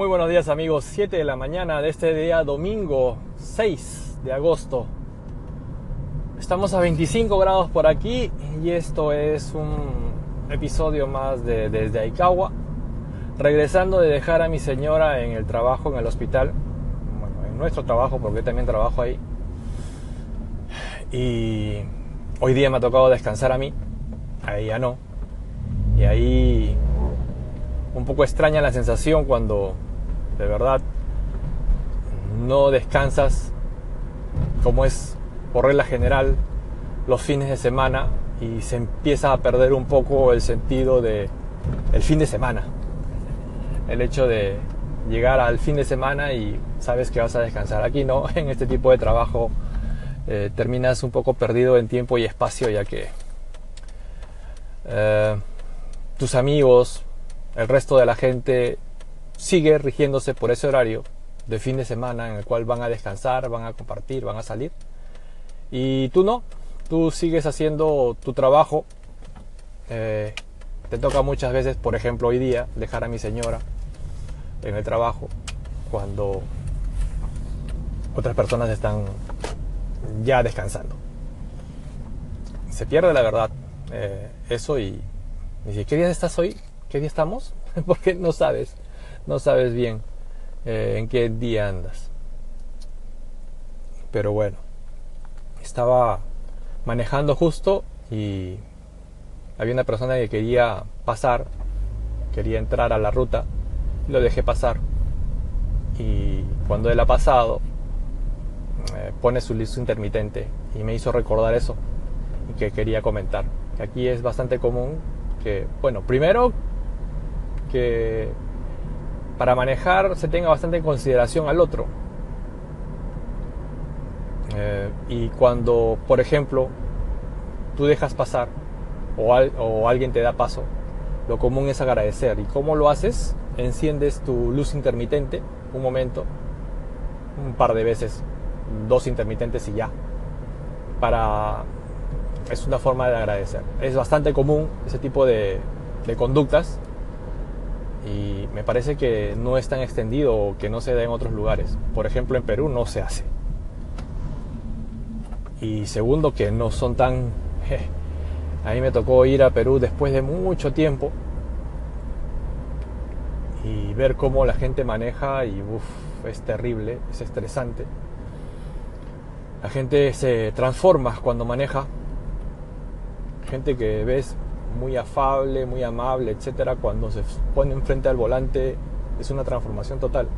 Muy buenos días amigos, 7 de la mañana de este día domingo 6 de agosto. Estamos a 25 grados por aquí y esto es un episodio más de desde Aikawa. Regresando de dejar a mi señora en el trabajo en el hospital, bueno, en nuestro trabajo porque también trabajo ahí. Y hoy día me ha tocado descansar a mí, a ella no. Y ahí un poco extraña la sensación cuando de verdad no descansas como es por regla general los fines de semana y se empieza a perder un poco el sentido de el fin de semana. El hecho de llegar al fin de semana y sabes que vas a descansar. Aquí no, en este tipo de trabajo eh, terminas un poco perdido en tiempo y espacio ya que eh, tus amigos, el resto de la gente sigue rigiéndose por ese horario de fin de semana en el cual van a descansar, van a compartir, van a salir. Y tú no, tú sigues haciendo tu trabajo. Eh, te toca muchas veces, por ejemplo, hoy día, dejar a mi señora en el trabajo cuando otras personas están ya descansando. Se pierde la verdad eh, eso y, y ¿qué día estás hoy? ¿Qué día estamos? Porque no sabes, no sabes bien eh, en qué día andas. Pero bueno, estaba manejando justo y había una persona que quería pasar, quería entrar a la ruta, y lo dejé pasar. Y cuando él ha pasado, eh, pone su luz intermitente y me hizo recordar eso y que quería comentar. Aquí es bastante común que, bueno, primero que para manejar se tenga bastante en consideración al otro. Eh, y cuando, por ejemplo, tú dejas pasar o, alguien te da paso, lo común es agradecer. ¿Y cómo lo haces? Enciendes tu luz intermitente un momento, un par de veces, dos intermitentes y ya. Para es una forma de agradecer. Es bastante común ese tipo de conductas y me parece que no es tan extendido o que no se da en otros lugares. Por ejemplo, en Perú no se hace. Y segundo, que no son tan... a mí me tocó ir a Perú después de mucho tiempo y ver cómo la gente maneja y uff, es terrible, es estresante. La gente se transforma cuando maneja. Gente que ves muy afable, muy amable, etcétera, cuando se pone enfrente al volante es una transformación total.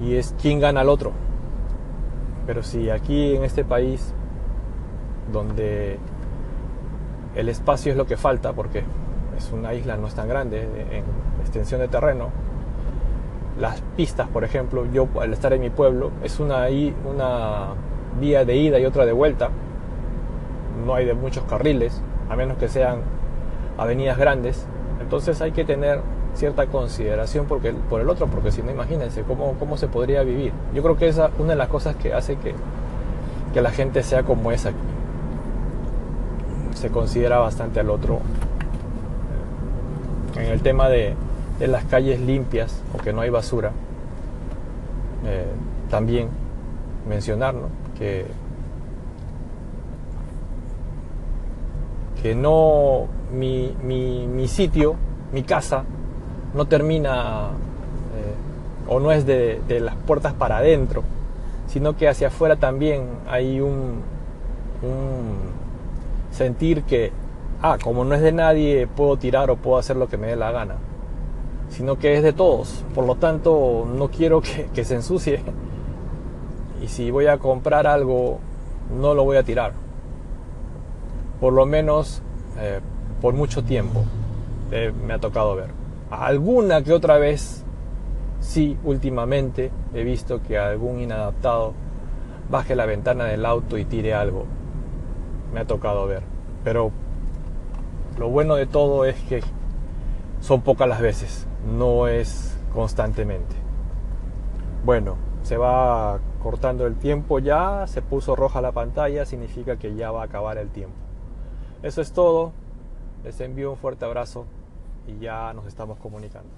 Y es quien gana al otro. Pero si aquí en este país, donde el espacio es lo que falta, porque es una isla no es tan grande en extensión de terreno, las pistas, por ejemplo, yo al estar en mi pueblo, es una, una vía de ida y otra de vuelta, no hay de muchos carriles, a menos que sean avenidas grandes, entonces hay que tener cierta consideración porque, por el otro, porque si no, imagínense cómo, cómo se podría vivir. Yo creo que esa es una de las cosas que hace que, que la gente sea como es aquí. Se considera bastante al otro. En el tema de, las calles limpias o que no hay basura, eh, también mencionar que que no mi, mi, sitio, mi casa, no termina eh, o no es de, las puertas para adentro, sino que hacia afuera también hay un, sentir que, ah, como no es de nadie, puedo tirar o puedo hacer lo que me dé la gana, sino que es de todos. Por lo tanto, no quiero que se ensucie. Y si voy a comprar algo, no lo voy a tirar por lo menos eh, por mucho tiempo eh, me ha tocado ver. Alguna que otra vez, sí, últimamente he visto que algún inadaptado baje la ventana del auto y tire algo. Me ha tocado ver. Pero lo bueno de todo es que son pocas las veces, no es constantemente. Bueno, se va cortando el tiempo ya, se puso roja la pantalla, significa que ya va a acabar el tiempo. Eso es todo. Les envío un fuerte abrazo y ya nos estamos comunicando.